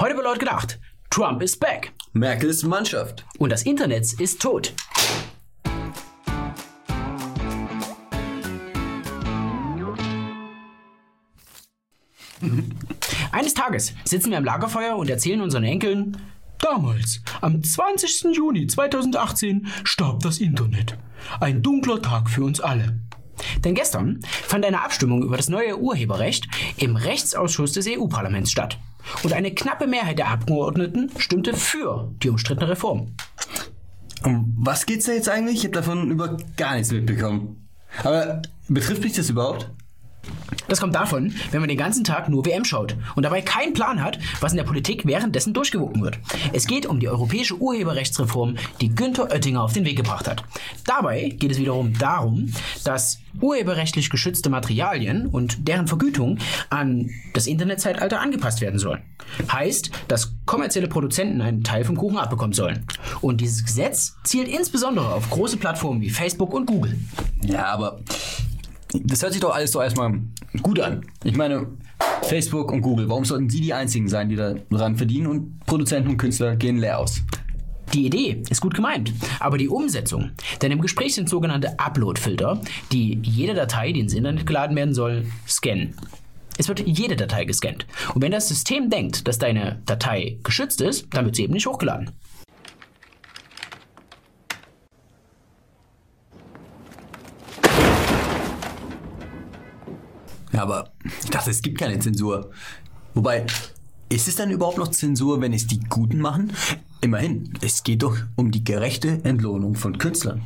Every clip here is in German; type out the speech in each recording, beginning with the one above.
Heute wird laut gedacht, Trump ist back Merkels Mannschaft. und das Internet ist tot. Eines Tages sitzen wir am Lagerfeuer und erzählen unseren Enkeln, damals, am 20. Juni 2018, starb das Internet. Ein dunkler Tag für uns alle. Denn gestern fand eine Abstimmung über das neue Urheberrecht im Rechtsausschuss des EU-Parlaments statt. Und eine knappe Mehrheit der Abgeordneten stimmte für die umstrittene Reform. Um was geht's da jetzt eigentlich? Ich habe davon über gar nichts mitbekommen. Aber betrifft mich das überhaupt? Das kommt davon, wenn man den ganzen Tag nur WM schaut und dabei keinen Plan hat, was in der Politik währenddessen durchgewunken wird. Es geht um die europäische Urheberrechtsreform, die Günther Oettinger auf den Weg gebracht hat. Dabei geht es wiederum darum, dass urheberrechtlich geschützte Materialien und deren Vergütung an das Internetzeitalter angepasst werden sollen. Heißt, dass kommerzielle Produzenten einen Teil vom Kuchen abbekommen sollen. Und dieses Gesetz zielt insbesondere auf große Plattformen wie Facebook und Google. Ja, aber das hört sich doch alles so erstmal gut an. Ich meine, Facebook und Google, warum sollten sie die einzigen sein, die daran verdienen und Produzenten und Künstler gehen leer aus? Die Idee ist gut gemeint, aber die Umsetzung, denn im Gespräch sind sogenannte Upload-Filter, die jede Datei, die ins Internet geladen werden soll, scannen. Es wird jede Datei gescannt. Und wenn das System denkt, dass deine Datei geschützt ist, dann wird sie eben nicht hochgeladen. Aber ich dachte, es gibt keine Zensur. Wobei, ist es dann überhaupt noch Zensur, wenn es die Guten machen? Immerhin, es geht doch um die gerechte Entlohnung von Künstlern.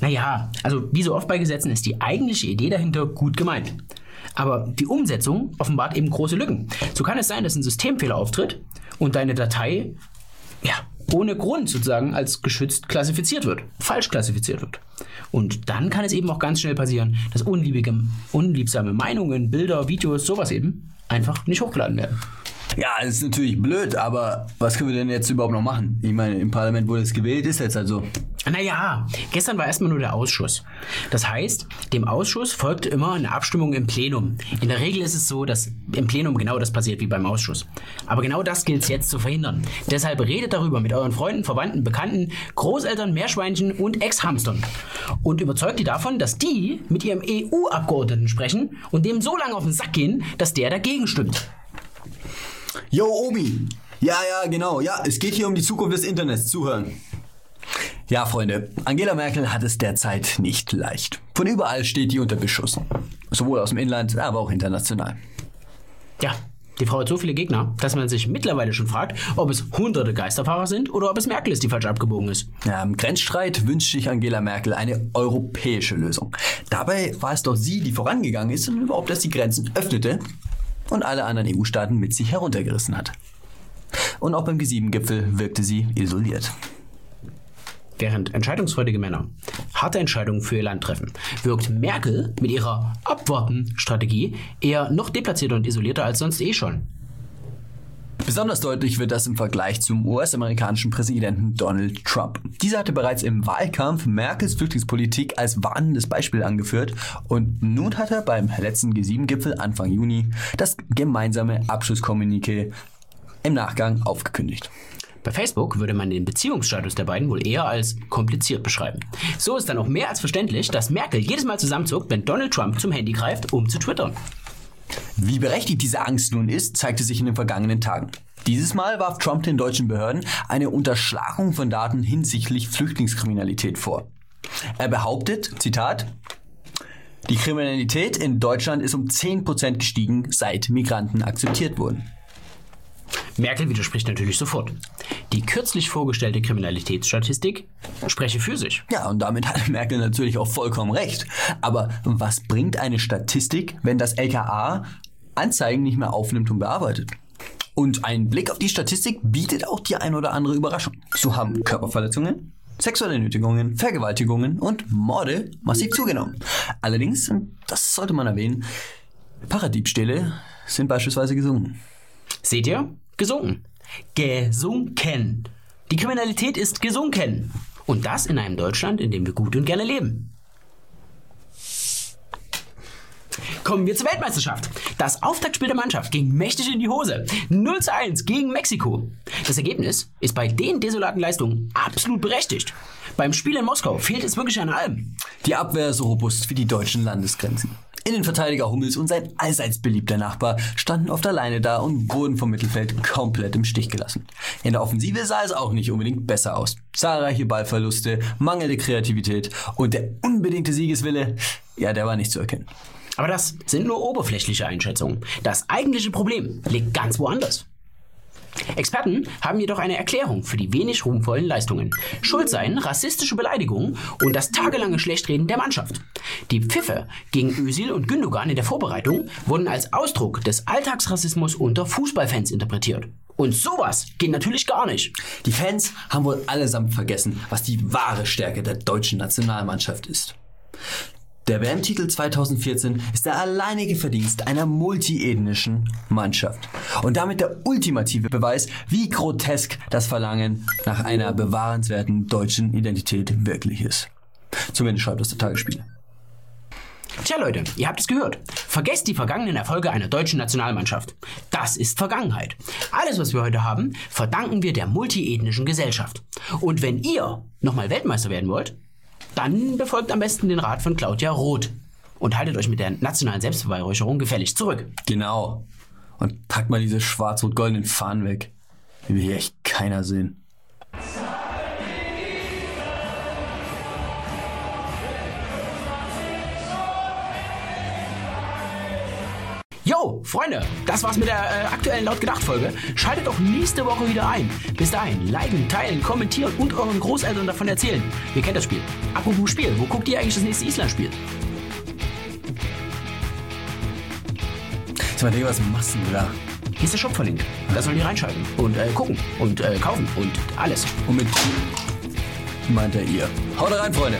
Naja, also wie so oft bei Gesetzen ist die eigentliche Idee dahinter gut gemeint. Aber die Umsetzung offenbart eben große Lücken. So kann es sein, dass ein Systemfehler auftritt und deine Datei ohne Grund sozusagen als geschützt klassifiziert wird, falsch klassifiziert wird. Und dann kann es eben auch ganz schnell passieren, dass unliebige, unliebsame Meinungen, Bilder, Videos, sowas eben einfach nicht hochgeladen werden. Ja, das ist natürlich blöd, aber was können wir denn jetzt überhaupt noch machen? Ich meine, im Parlament wurde es gewählt, ist jetzt also. Naja, gestern war erstmal nur der Ausschuss. Das heißt, dem Ausschuss folgte immer eine Abstimmung im Plenum. In der Regel ist es so, dass im Plenum genau das passiert wie beim Ausschuss. Aber genau das gilt es jetzt zu verhindern. Deshalb redet darüber mit euren Freunden, Verwandten, Bekannten, Großeltern, Meerschweinchen und Ex-Hamstern. Und überzeugt die davon, dass die mit ihrem EU-Abgeordneten sprechen und dem so lange auf den Sack gehen, dass der dagegen stimmt. Yo, Omi! Ja, ja, genau. Ja, es geht hier um die Zukunft des Internets. Zuhören. Ja, Freunde, Angela Merkel hat es derzeit nicht leicht. Von überall steht die unter Beschuss. Sowohl aus dem Inland, aber auch international. Ja, die Frau hat so viele Gegner, dass man sich mittlerweile schon fragt, ob es hunderte Geisterfahrer sind oder ob es Merkel ist, die falsch abgebogen ist. Ja, Im Grenzstreit wünscht sich Angela Merkel eine europäische Lösung. Dabei war es doch sie, die vorangegangen ist und überhaupt erst die Grenzen öffnete und alle anderen EU-Staaten mit sich heruntergerissen hat. Und auch beim G7-Gipfel wirkte sie isoliert. Während entscheidungsfreudige Männer harte Entscheidungen für ihr Land treffen, wirkt Merkel mit ihrer Abwarten-Strategie eher noch deplatzierter und isolierter als sonst eh schon. Besonders deutlich wird das im Vergleich zum US-amerikanischen Präsidenten Donald Trump. Dieser hatte bereits im Wahlkampf Merkels Flüchtlingspolitik als warnendes Beispiel angeführt und nun hat er beim letzten G7-Gipfel Anfang Juni das gemeinsame Abschlusskommuniqué im Nachgang aufgekündigt. Bei Facebook würde man den Beziehungsstatus der beiden wohl eher als kompliziert beschreiben. So ist dann auch mehr als verständlich, dass Merkel jedes Mal zusammenzuckt, wenn Donald Trump zum Handy greift, um zu twittern. Wie berechtigt diese Angst nun ist, zeigte sich in den vergangenen Tagen. Dieses Mal warf Trump den deutschen Behörden eine Unterschlagung von Daten hinsichtlich Flüchtlingskriminalität vor. Er behauptet, Zitat, die Kriminalität in Deutschland ist um 10% gestiegen, seit Migranten akzeptiert wurden. Merkel widerspricht natürlich sofort. Die kürzlich vorgestellte Kriminalitätsstatistik spreche für sich. Ja, und damit hat Merkel natürlich auch vollkommen recht. Aber was bringt eine Statistik, wenn das LKA Anzeigen nicht mehr aufnimmt und bearbeitet? Und ein Blick auf die Statistik bietet auch die ein oder andere Überraschung. So haben Körperverletzungen, sexuelle Nötigungen, Vergewaltigungen und Morde massiv zugenommen. Allerdings, und das sollte man erwähnen, Paradiebstähle sind beispielsweise gesunken. Seht ihr? Gesunken. Gesunken. Die Kriminalität ist gesunken. Und das in einem Deutschland, in dem wir gut und gerne leben. Kommen wir zur Weltmeisterschaft. Das Auftaktspiel der Mannschaft ging mächtig in die Hose. 0 zu 1 gegen Mexiko. Das Ergebnis ist bei den desolaten Leistungen absolut berechtigt. Beim Spiel in Moskau fehlt es wirklich an allem. Die Abwehr ist so robust wie die deutschen Landesgrenzen. Innenverteidiger Hummels und sein allseits beliebter Nachbar standen oft alleine da und wurden vom Mittelfeld komplett im Stich gelassen. In der Offensive sah es auch nicht unbedingt besser aus. Zahlreiche Ballverluste, mangelnde Kreativität und der unbedingte Siegeswille, ja, der war nicht zu erkennen. Aber das sind nur oberflächliche Einschätzungen. Das eigentliche Problem liegt ganz woanders. Experten haben jedoch eine Erklärung für die wenig ruhmvollen Leistungen. Schuld seien rassistische Beleidigungen und das tagelange Schlechtreden der Mannschaft. Die Pfiffe gegen Özil und Gündogan in der Vorbereitung wurden als Ausdruck des Alltagsrassismus unter Fußballfans interpretiert. Und sowas geht natürlich gar nicht. Die Fans haben wohl allesamt vergessen, was die wahre Stärke der deutschen Nationalmannschaft ist. Der WM-Titel 2014 ist der alleinige Verdienst einer multiethnischen Mannschaft. Und damit der ultimative Beweis, wie grotesk das Verlangen nach einer bewahrenswerten deutschen Identität wirklich ist. Zumindest schreibt das der Tagesspiegel. Tja Leute, ihr habt es gehört. Vergesst die vergangenen Erfolge einer deutschen Nationalmannschaft. Das ist Vergangenheit. Alles, was wir heute haben, verdanken wir der multiethnischen Gesellschaft. Und wenn ihr nochmal Weltmeister werden wollt, dann befolgt am besten den Rat von Claudia Roth und haltet euch mit der nationalen Selbstbeweihräucherung gefälligst zurück. Genau. Und packt mal diese schwarz-rot-goldenen Fahnen weg. Die will hier echt keiner sehen. Freunde, das war's mit der äh, aktuellen Laut-Gedacht-Folge. Schaltet doch nächste Woche wieder ein. Bis dahin, liken, teilen, kommentieren und euren Großeltern davon erzählen. Ihr kennt das Spiel. Apropos Spiel, wo guckt ihr eigentlich das nächste Island-Spiel? Sag mal, Digga, was machst du da? Hier ist der Shop verlinkt. Da sollen die reinschalten und äh, gucken und äh, kaufen und alles. Und mit meint er ihr. Haut rein, Freunde.